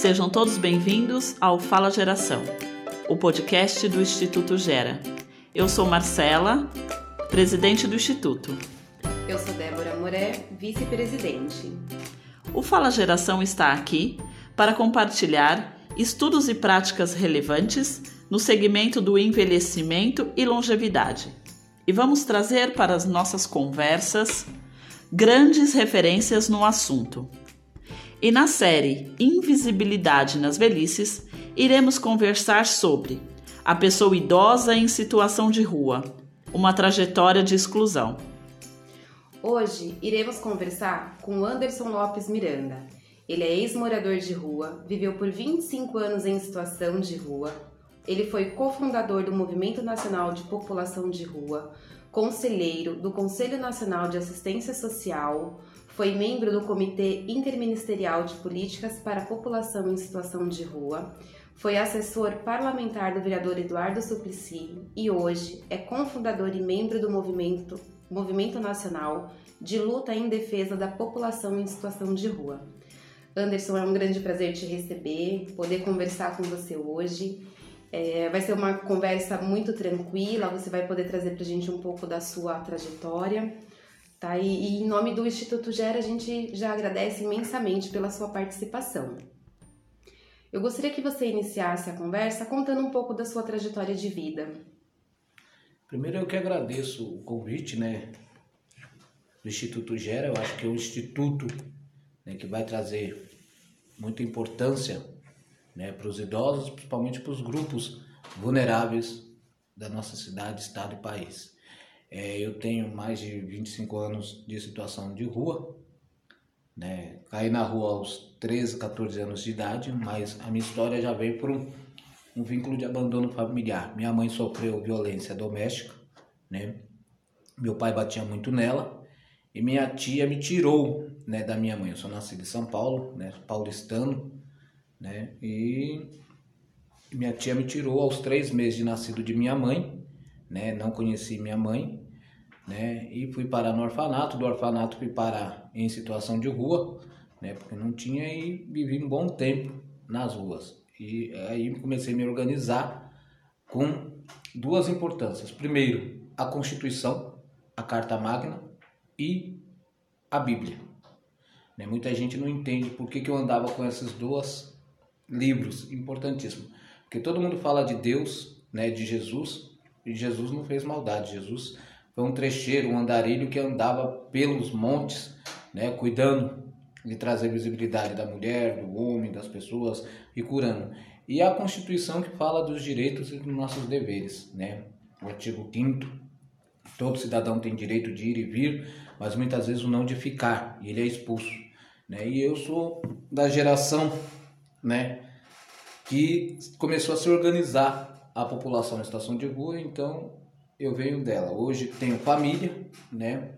Sejam todos bem-vindos ao Fala Geração, o podcast do Instituto Gera. Eu sou Marcela, presidente do Instituto. Eu sou Débora Moré, vice-presidente. O Fala Geração está aqui para compartilhar estudos e práticas relevantes no segmento do envelhecimento e longevidade. E vamos trazer para as nossas conversas grandes referências no assunto. E na série Invisibilidade nas Velhices, iremos conversar sobre a pessoa idosa em situação de rua, uma trajetória de exclusão. Hoje iremos conversar com Anderson Lopes Miranda. Ele é ex-morador de rua, viveu por 25 anos em situação de rua. Ele foi cofundador do Movimento Nacional de População de Rua, conselheiro do Conselho Nacional de Assistência Social, foi membro do Comitê Interministerial de Políticas para a População em Situação de Rua, foi assessor parlamentar do vereador Eduardo Suplicy e hoje é cofundador e membro do movimento, movimento Nacional de Luta em Defesa da População em Situação de Rua. Anderson, é um grande prazer te receber, poder conversar com você hoje. É, vai ser uma conversa muito tranquila, você vai poder trazer para a gente um pouco da sua trajetória. Tá? E, e em nome do Instituto Gera, a gente já agradece imensamente pela sua participação. Eu gostaria que você iniciasse a conversa contando um pouco da sua trajetória de vida. Primeiro eu que agradeço o convite, né, do Instituto Gera. Eu acho que é um instituto né, que vai trazer muita importância né, para os idosos, principalmente para os grupos vulneráveis da nossa cidade, estado e país. É, eu tenho mais de 25 anos de situação de rua, né? caí na rua aos 13, 14 anos de idade, mas a minha história já veio por um, um vínculo de abandono familiar. Minha mãe sofreu violência doméstica, né? meu pai batia muito nela, e minha tia me tirou né, da minha mãe. Eu sou nascido em São Paulo, né, paulistano, né? E minha tia me tirou aos três meses de nascido de minha mãe, né? Não conheci minha mãe, né? E fui parar no orfanato. Do orfanato fui parar em situação de rua, né? Porque não tinha e vivi um bom tempo nas ruas. E aí comecei a me organizar com duas importâncias. Primeiro, a Constituição, a Carta Magna e a Bíblia. Né? Muita gente não entende por que, que eu andava com essas duas livros, importantíssimo. Porque todo mundo fala de Deus, né, de Jesus, e Jesus não fez maldade. Jesus foi um trecheiro, um andarilho que andava pelos montes, né, cuidando de trazer visibilidade da mulher, do homem, das pessoas e curando. E a Constituição que fala dos direitos e dos nossos deveres, né? O artigo 5 todo cidadão tem direito de ir e vir, mas muitas vezes o não de ficar, e ele é expulso, né? E eu sou da geração né, que começou a se organizar a população em situação de rua, então eu venho dela. Hoje tenho família, né,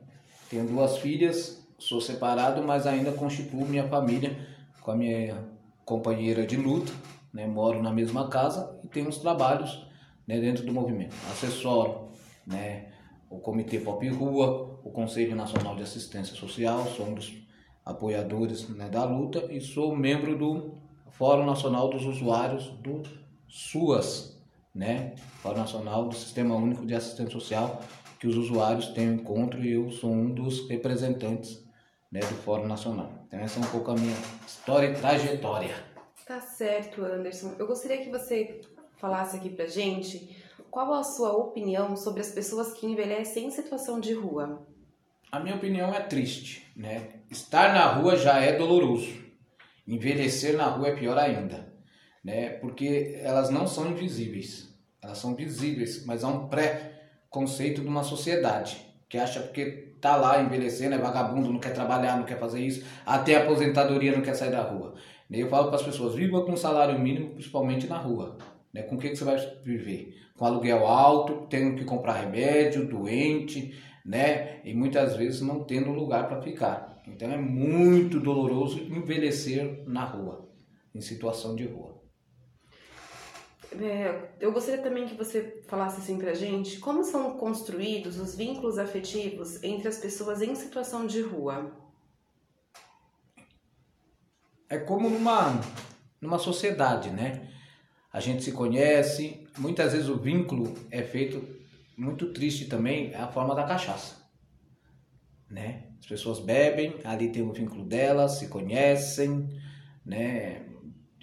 tenho duas filhas, sou separado, mas ainda constituo minha família com a minha companheira de luta, né, moro na mesma casa e tenho os trabalhos né, dentro do movimento. Assessoro né, o Comitê Pop Rua, o Conselho Nacional de Assistência Social, sou um dos apoiadores né, da luta e sou membro do Fórum Nacional dos Usuários do SUAS, né? Fórum Nacional do Sistema Único de Assistência Social, que os usuários têm um encontro e eu sou um dos representantes né, do Fórum Nacional. Então essa é um pouco a minha história e trajetória. Tá certo, Anderson. Eu gostaria que você falasse aqui pra gente qual a sua opinião sobre as pessoas que envelhecem em situação de rua. A minha opinião é triste, né? Estar na rua já é doloroso. Envelhecer na rua é pior ainda, né? Porque elas não são invisíveis, elas são visíveis, mas há um pré-conceito de uma sociedade que acha porque tá lá envelhecendo, é vagabundo, não quer trabalhar, não quer fazer isso, até a aposentadoria não quer sair da rua. Eu falo para as pessoas, viva com salário mínimo, principalmente na rua. Né? Com o que, que você vai viver? Com aluguel alto, tendo que comprar remédio, doente, né? E muitas vezes não tendo lugar para ficar. Então é muito doloroso envelhecer na rua, em situação de rua. É, eu gostaria também que você falasse assim pra gente como são construídos os vínculos afetivos entre as pessoas em situação de rua. É como numa numa sociedade, né? A gente se conhece, muitas vezes o vínculo é feito muito triste também, é a forma da cachaça, né? As pessoas bebem, ali tem o vínculo delas, se conhecem, né?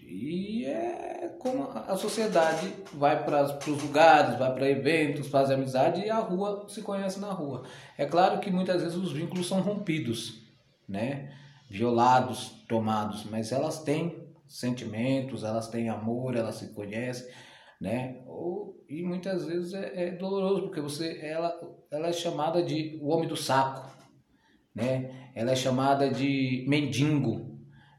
E é como a sociedade vai para os lugares, vai para eventos, faz amizade e a rua se conhece na rua. É claro que muitas vezes os vínculos são rompidos, né? Violados, tomados, mas elas têm sentimentos, elas têm amor, elas se conhecem, né? Ou, e muitas vezes é, é doloroso porque você, ela, ela é chamada de o homem do saco, né? Ela é chamada de mendigo,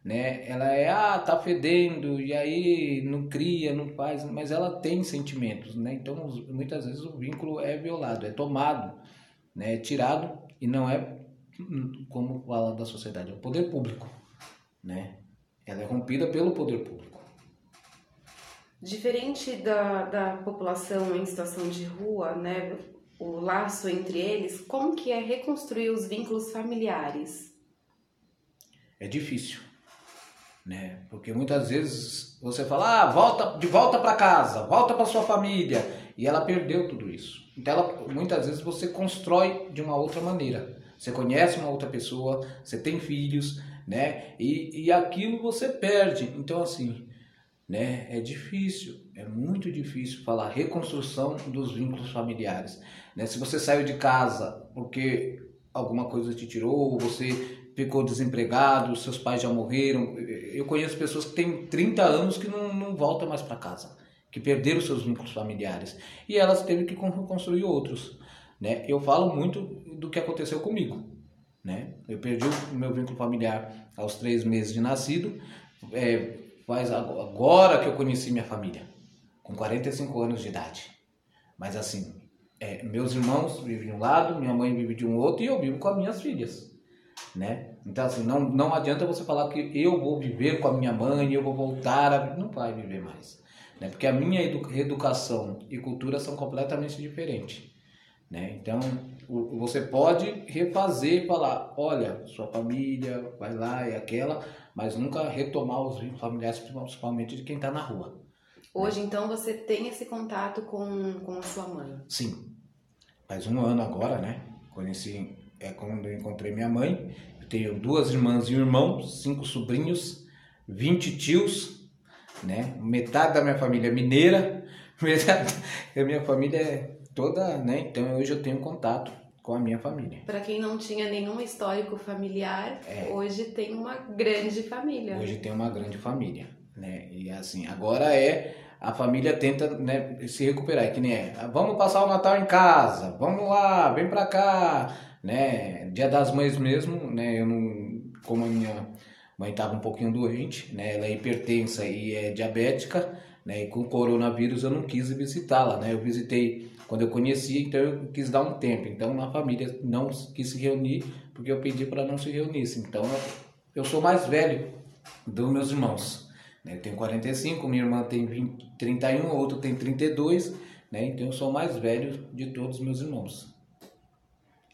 né? Ela é, ah, tá fedendo, e aí não cria, não faz, mas ela tem sentimentos, né? Então, muitas vezes o vínculo é violado, é tomado, né? É tirado e não é como fala da sociedade, é o poder público, né? Ela é rompida pelo poder público. Diferente da, da população em situação de rua, né? O laço entre eles, como que é reconstruir os vínculos familiares? É difícil né? Porque muitas vezes você fala, ah, volta de volta para casa, volta para sua família, e ela perdeu tudo isso. Então, ela, muitas vezes você constrói de uma outra maneira. Você conhece uma outra pessoa, você tem filhos, né? E, e aquilo você perde. Então, assim, né? É difícil, é muito difícil falar reconstrução dos vínculos familiares. Né? Se você saiu de casa porque alguma coisa te tirou, você ficou desempregado, seus pais já morreram. Eu conheço pessoas que têm 30 anos que não, não voltam mais para casa, que perderam seus vínculos familiares. E elas teve que construir outros. Né? Eu falo muito do que aconteceu comigo. Né? Eu perdi o meu vínculo familiar aos três meses de nascido. É, faz agora que eu conheci minha família, com 45 anos de idade. Mas assim, é, meus irmãos vivem de um lado, minha mãe vive de um outro e eu vivo com as minhas filhas né? Então, assim, não, não adianta você falar que eu vou viver com a minha mãe, eu vou voltar a... Não vai viver mais, né? Porque a minha educação e cultura são completamente diferentes, né? Então, você pode refazer e falar, olha, sua família vai lá e aquela, mas nunca retomar os familiares, principalmente de quem está na rua. Hoje, né? então, você tem esse contato com, com a sua mãe? Sim. Faz um ano agora, né? Conheci é quando eu encontrei minha mãe. Eu tenho duas irmãs e um irmão, cinco sobrinhos, 20 tios, né? Metade da minha família é mineira, metade da minha família é toda, né? Então hoje eu tenho contato com a minha família. Para quem não tinha nenhum histórico familiar, é, hoje tem uma grande família. Hoje tem uma grande família, né? E assim, agora é a família tenta né, se recuperar, é que nem é, vamos passar o Natal em casa, vamos lá, vem para cá, né? Dia das Mães mesmo, né? Eu não, como a minha mãe estava um pouquinho doente, né? Ela é hipertensa e é diabética, né? E com coronavírus eu não quis visitá-la, né? Eu visitei quando eu conhecia, então eu quis dar um tempo. Então a família não quis se reunir porque eu pedi para não se reunissem. Então eu sou mais velho dos meus irmãos. Né? Eu tenho 45, minha irmã tem 20, 31, outro tem 32, né? Então eu sou mais velho de todos os meus irmãos.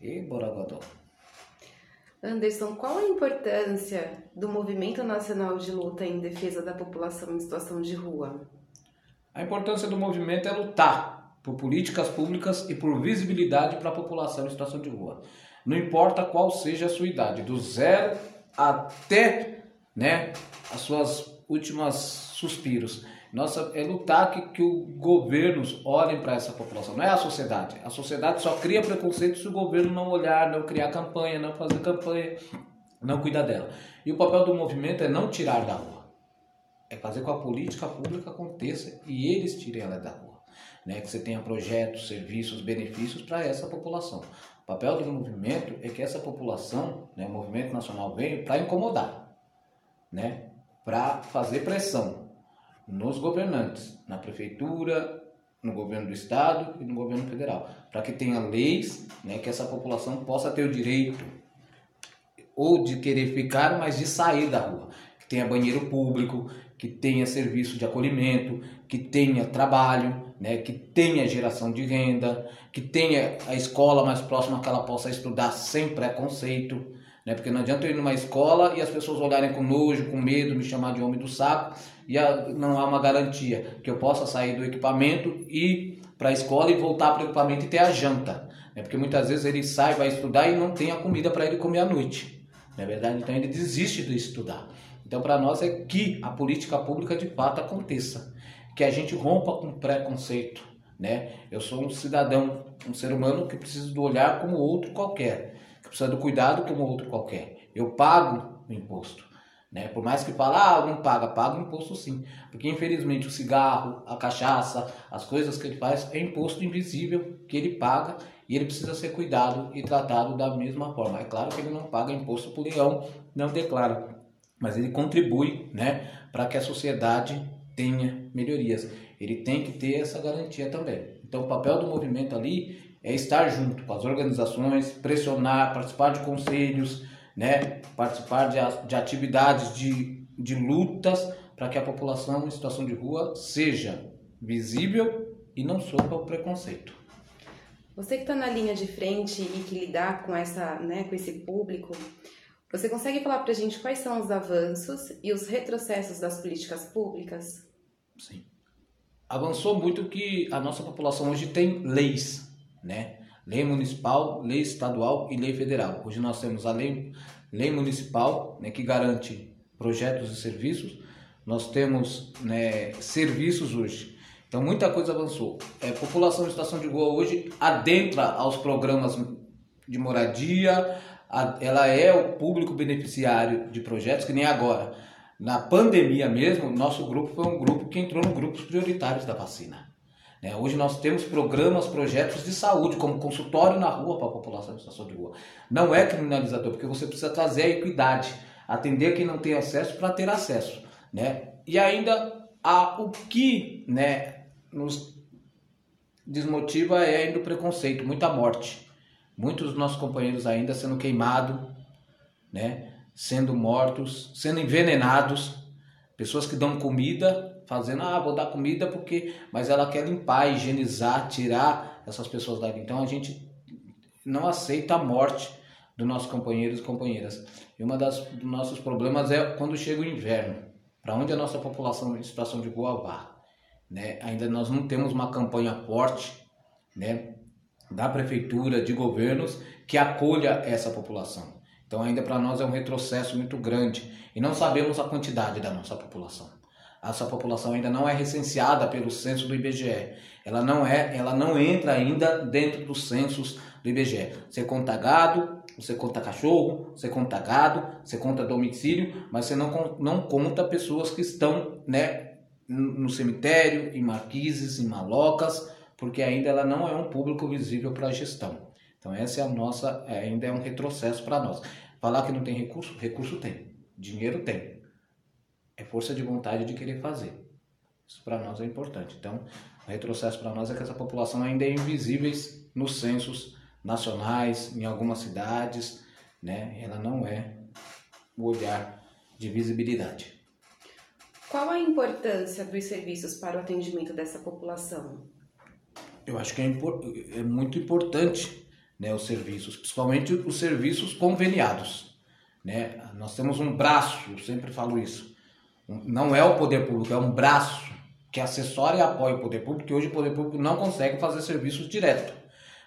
E Borogodó. Anderson, qual a importância do Movimento Nacional de Luta em Defesa da População em Situação de Rua? A importância do movimento é lutar por políticas públicas e por visibilidade para a população em situação de rua. Não importa qual seja a sua idade, do zero até né, as suas últimas suspiros. Nossa, é lutar que, que os governos olhem para essa população, não é a sociedade. A sociedade só cria preconceito se o governo não olhar, não criar campanha, não fazer campanha, não cuidar dela. E o papel do movimento é não tirar da rua, é fazer com que a política pública aconteça e eles tirem ela da rua. Né? Que você tenha projetos, serviços, benefícios para essa população. O papel do movimento é que essa população, né, o movimento nacional veio para incomodar, né? para fazer pressão, nos governantes, na prefeitura, no governo do estado e no governo federal, para que tenha leis, né, que essa população possa ter o direito ou de querer ficar, mas de sair da rua, que tenha banheiro público, que tenha serviço de acolhimento, que tenha trabalho, né, que tenha geração de renda, que tenha a escola mais próxima que ela possa estudar sem preconceito, Né? Porque não adianta eu ir numa escola e as pessoas olharem com nojo, com medo, me chamar de homem do saco, e não há uma garantia que eu possa sair do equipamento e para a escola e voltar para o equipamento e ter a janta. Né? Porque muitas vezes ele sai, vai estudar e não tem a comida para ele comer à noite. Não é verdade? Então ele desiste de estudar. Então para nós é que a política pública de fato aconteça. Que a gente rompa com preconceito. Né? Eu sou um cidadão, um ser humano que precisa do olhar como outro qualquer. Que precisa do cuidado como outro qualquer. Eu pago o imposto. Né? Por mais que fale, ah, não paga, paga imposto sim. Porque infelizmente o cigarro, a cachaça, as coisas que ele faz é imposto invisível que ele paga e ele precisa ser cuidado e tratado da mesma forma. É claro que ele não paga imposto por leão, não declara, mas ele contribui né, para que a sociedade tenha melhorias. Ele tem que ter essa garantia também. Então o papel do movimento ali é estar junto com as organizações, pressionar, participar de conselhos, né, participar de, de atividades de, de lutas para que a população em situação de rua seja visível e não sofra o preconceito. Você que está na linha de frente e que lidar com, essa, né, com esse público, você consegue falar para a gente quais são os avanços e os retrocessos das políticas públicas? Sim. Avançou muito que a nossa população hoje tem leis, né? Lei municipal, lei estadual e lei federal. Hoje nós temos a lei, lei municipal, né, que garante projetos e serviços. Nós temos né, serviços hoje então muita coisa avançou. É, população em situação de rua hoje adentra aos programas de moradia, a, ela é o público beneficiário de projetos, que nem agora. Na pandemia mesmo, nosso grupo foi um grupo que entrou no grupos prioritários da vacina. Né? Hoje nós temos programas, projetos de saúde, como consultório na rua para a população em situação de rua. Não é criminalizador, porque você precisa trazer a equidade, atender quem não tem acesso para ter acesso. Né? E ainda a, o que né, nos desmotiva é ainda o preconceito, muita morte. Muitos dos nossos companheiros ainda sendo queimados, né? sendo mortos, sendo envenenados. Pessoas que dão comida, fazendo, ah, vou dar comida porque. Mas ela quer limpar, higienizar, tirar essas pessoas dali. Então a gente não aceita a morte dos nossos companheiros e companheiras. E das dos nossos problemas é quando chega o inverno. Para onde a nossa população em situação de rua vai? né? Ainda nós não temos uma campanha forte, né? Da prefeitura, de governos que acolha essa população. Então ainda para nós é um retrocesso muito grande e não sabemos a quantidade da nossa população. Essa população ainda não é recenseada pelo censo do IBGE. Ela não é, ela não entra ainda dentro dos censos do IBGE. Você conta gado, você conta cachorro, você conta gado, você conta domicílio, mas você não, não conta pessoas que estão, né, no cemitério, em marquises, em malocas, porque ainda ela não é um público visível para a gestão. Então essa é a nossa, é, ainda é um retrocesso para nós. Falar que não tem recurso, recurso tem, dinheiro tem. É força de vontade de querer fazer. Isso para nós é importante. Então, o retrocesso para nós é que essa população ainda é invisível nos censos nacionais, em algumas cidades, né? Ela não é o olhar de visibilidade. Qual a importância dos serviços para o atendimento dessa população? Eu acho que é, é muito importante né, os serviços, principalmente os serviços conveniados. Né? Nós temos um braço, eu sempre falo isso, não é o poder público, é um braço que assessora e apoia o poder público, porque hoje o poder público não consegue fazer serviços direto.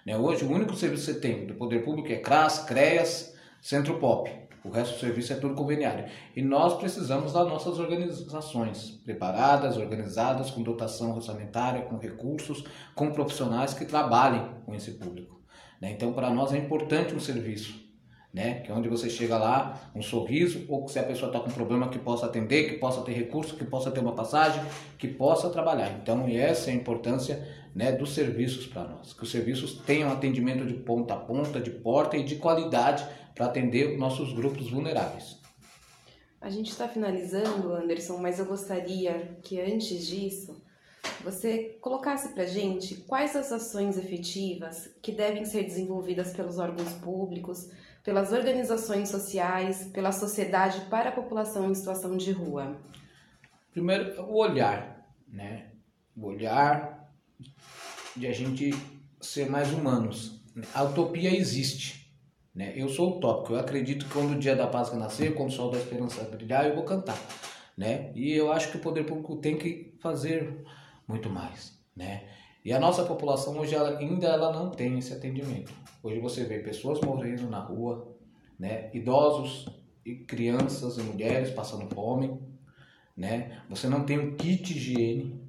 Né? Hoje o único serviço que você tem do poder público é CRAS, CREAS, Centro Pop. O resto do serviço é tudo conveniário. E nós precisamos das nossas organizações preparadas, organizadas, com dotação orçamentária, com recursos, com profissionais que trabalhem com esse público. Né? Então, para nós é importante um serviço. Né? Que é onde você chega lá, um sorriso, ou se a pessoa está com um problema que possa atender, que possa ter recurso, que possa ter uma passagem, que possa trabalhar. Então, essa é a importância né, dos serviços para nós. Que os serviços tenham atendimento de ponta a ponta, de porta e de qualidade para atender nossos grupos vulneráveis. A gente está finalizando, Anderson, mas eu gostaria que antes disso você colocasse para gente quais as ações efetivas que devem ser desenvolvidas pelos órgãos públicos, pelas organizações sociais, pela sociedade para a população em situação de rua. Primeiro, o olhar, né? O olhar de a gente ser mais humanos. A utopia existe, Né? Eu sou utópico, eu acredito que quando o dia da Páscoa nascer, quando o sol da esperança brilhar, eu vou cantar. Né? E eu acho que o poder público tem que fazer muito mais. Né? E a nossa população hoje ela, ainda ela não tem esse atendimento. Hoje você vê pessoas morrendo na rua, né? idosos e crianças e mulheres passando fome, né? Você não tem um kit higiene,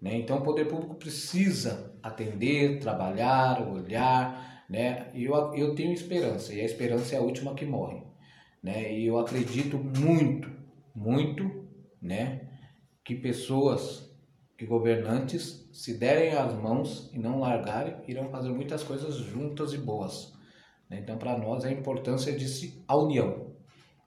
né? Então o poder público precisa atender, trabalhar, olhar, né? E eu, eu tenho esperança, e a esperança é a última que morre, né? E eu acredito muito, muito, né? Que pessoas, que governantes se derem as mãos e não largarem, irão fazer muitas coisas juntas e boas. Né? Então, para nós, a importância de se, a união.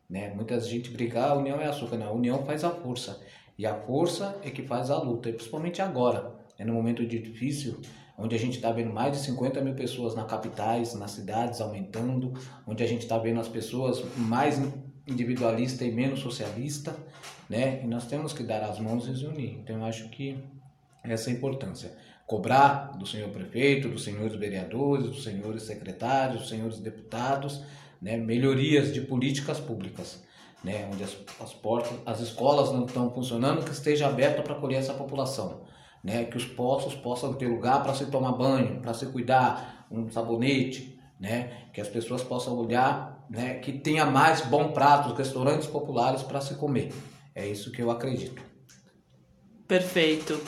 Né? Muita gente briga, ah, a união é açúcar. Não, a união faz a força. E a força é que faz a luta, e principalmente agora, é no momento difícil, onde a gente está vendo mais de 50 mil pessoas nas capitais, nas cidades aumentando, onde a gente está vendo as pessoas mais individualista e menos socialista, né? E nós temos que dar as mãos e se unir. Então eu acho que essa é a importância. Cobrar do senhor prefeito, dos senhores vereadores, dos senhores secretários, dos senhores deputados, né? melhorias de políticas públicas né, onde as, as portas, as escolas não estão funcionando, que esteja aberta para acolher essa população, né, que os poços possam ter lugar para se tomar banho, para se cuidar, um sabonete, né, que as pessoas possam olhar, né, que tenha mais bom pratos, restaurantes populares para se comer. É isso que eu acredito. Perfeito.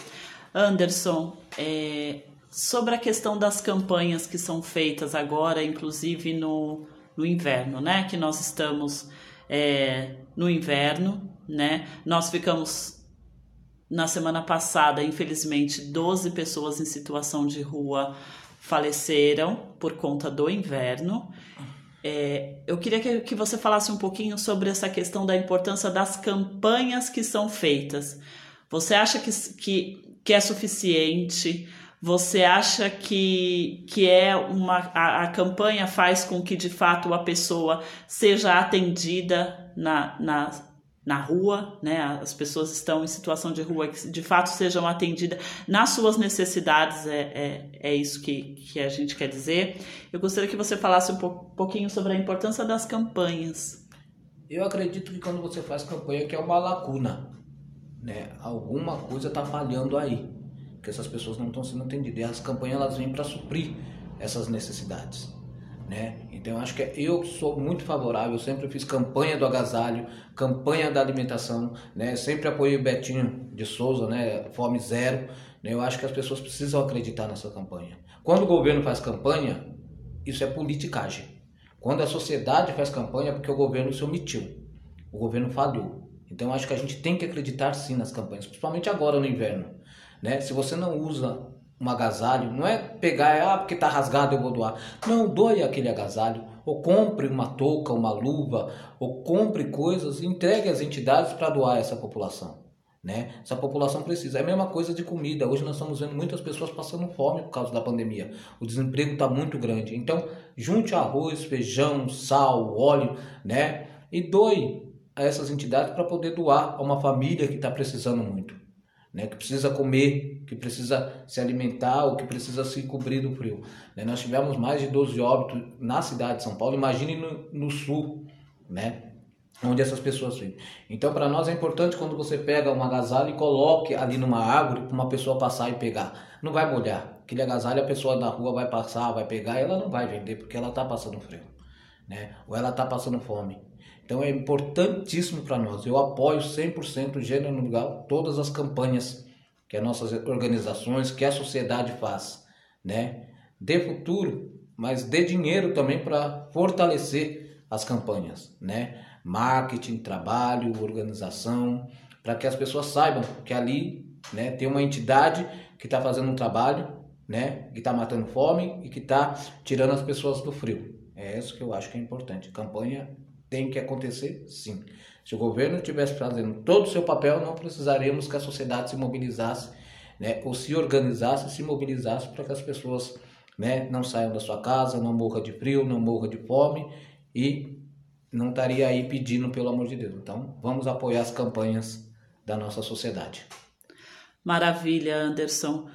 Anderson, é, sobre a questão das campanhas que são feitas agora, inclusive no, no inverno, né, que nós estamos é, no inverno, né? Nós ficamos na semana passada, infelizmente, 12 pessoas em situação de rua faleceram por conta do inverno. É, eu queria que, que você falasse um pouquinho sobre essa questão da importância das campanhas que são feitas. Você acha que, que, que é suficiente? Você acha que, que é uma a, a, campanha faz com que de fato a pessoa seja atendida na, na, na rua, né? As pessoas estão em situação de rua que de fato sejam atendidas nas suas necessidades, é, é, é isso que, que a gente quer dizer. Eu gostaria que você falasse um pouquinho sobre a importância das campanhas. Eu acredito que quando você faz campanha que é uma lacuna, né? Alguma coisa está falhando aí que essas pessoas não estão sendo atendidas. E as campanhas elas vêm para suprir essas necessidades. Né? Então acho que eu sou muito favorável, sempre fiz campanha do agasalho, campanha da alimentação, né? Sempre apoiei o Betinho de Souza, né? Fome zero. Né? Eu acho que as pessoas precisam acreditar nessa campanha. Quando o governo faz campanha, isso é politicagem. Quando a sociedade faz campanha, é porque o governo se omitiu. O governo falhou. Então acho que a gente tem que acreditar sim nas campanhas, principalmente agora no inverno. Né? Se você não usa um agasalho, não é pegar, ah, porque está rasgado eu vou doar. Não, doe aquele agasalho, ou compre uma touca, uma luva, ou compre coisas entregue às entidades para doar essa população. Né? Essa população precisa. É a mesma coisa de comida. Hoje nós estamos vendo muitas pessoas passando fome por causa da pandemia. O desemprego está muito grande. Então, junte arroz, feijão, sal, óleo, né? E doe a essas entidades para poder doar a uma família que está precisando muito né, que precisa comer, que precisa se alimentar ou que precisa se cobrir do frio. Né? Nós tivemos mais de 12 óbitos na cidade de São Paulo, imagine no, no sul, né? onde essas pessoas vivem. Então, para nós é importante quando você pega um agasalho e coloque ali numa árvore para uma pessoa passar e pegar. Não vai molhar. Aquele agasalho a pessoa na rua vai passar, vai pegar e ela não vai vender porque ela está passando frio. Né? Ou ela está passando fome. Então é importantíssimo para nós. Eu apoio 100% gênero no lugar, todas as campanhas que as nossas organizações, que a sociedade faz, né? Dê futuro, mas dê dinheiro também para fortalecer as campanhas, né? Marketing, trabalho, organização, para que as pessoas saibam que ali, né, tem uma entidade que está fazendo um trabalho, né, que está matando fome e que está tirando as pessoas do frio. É isso que eu acho que é importante. Campanha tem que acontecer sim. Se o governo estivesse fazendo todo o seu papel, não precisaríamos que a sociedade se mobilizasse, né, ou se organizasse, se mobilizasse para que as pessoas né, não saiam da sua casa, não morra de frio, não morra de fome e não estaria aí pedindo pelo amor de Deus. Então, vamos apoiar as campanhas da nossa sociedade. Maravilha, Anderson.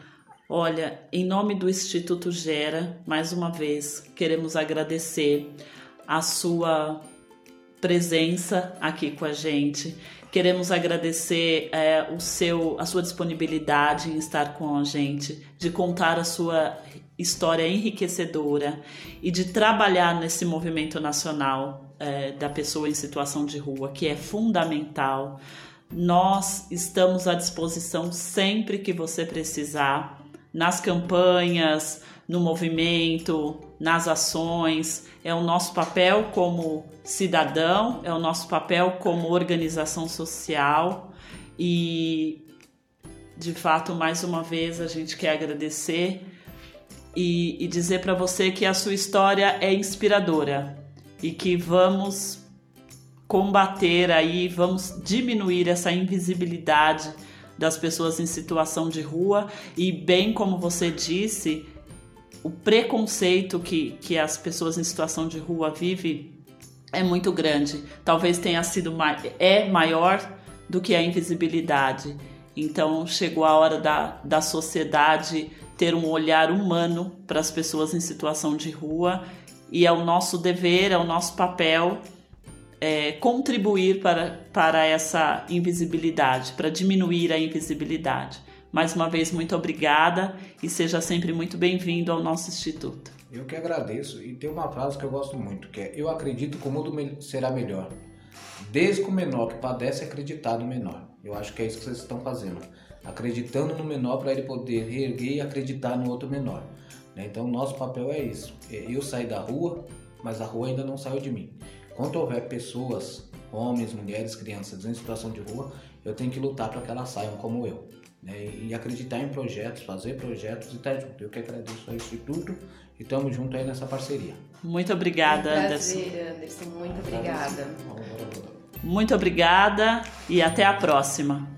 Olha, em nome do Instituto Gera, mais uma vez, queremos agradecer a sua presença aqui com a gente. Queremos agradecer é, o seu, a sua disponibilidade em estar com a gente, de contar a sua história enriquecedora e de trabalhar nesse movimento nacional é, da pessoa em situação de rua, que é fundamental. Nós estamos à disposição sempre que você precisar, nas campanhas, no movimento, nas ações. É o nosso papel como cidadão, é o nosso papel como organização social e de fato, mais uma vez, a gente quer agradecer e, e dizer para você que a sua história é inspiradora e que vamos combater aí, vamos diminuir essa invisibilidade das pessoas em situação de rua e bem como você disse, o preconceito que, que as pessoas em situação de rua vivem é muito grande. Talvez tenha sido é maior do que a invisibilidade. Então chegou a hora da, da sociedade ter um olhar humano para as pessoas em situação de rua e é o nosso dever, é o nosso papel é, contribuir para, para essa invisibilidade, para diminuir a invisibilidade. Mais uma vez, muito obrigada e seja sempre muito bem-vindo ao nosso Instituto. Eu que agradeço e tem uma frase que eu gosto muito, que é Eu acredito que o mundo será melhor. Desde que o menor que padece acreditar no menor. Eu acho que é isso que vocês estão fazendo. Acreditando no menor para ele poder reerguer e acreditar no outro menor. Né? Então, nosso papel é isso. É eu sair da rua, mas a rua ainda não saiu de mim. Quando houver pessoas, homens, mulheres, crianças em situação de rua, eu tenho que lutar para que elas saiam como eu né, e acreditar em projetos, fazer projetos e estar tá junto. Eu que agradeço ao Instituto e estamos juntos aí nessa parceria. Muito obrigada, um prazer, Anderson. Anderson. Muito obrigada. Muito obrigada e até a próxima.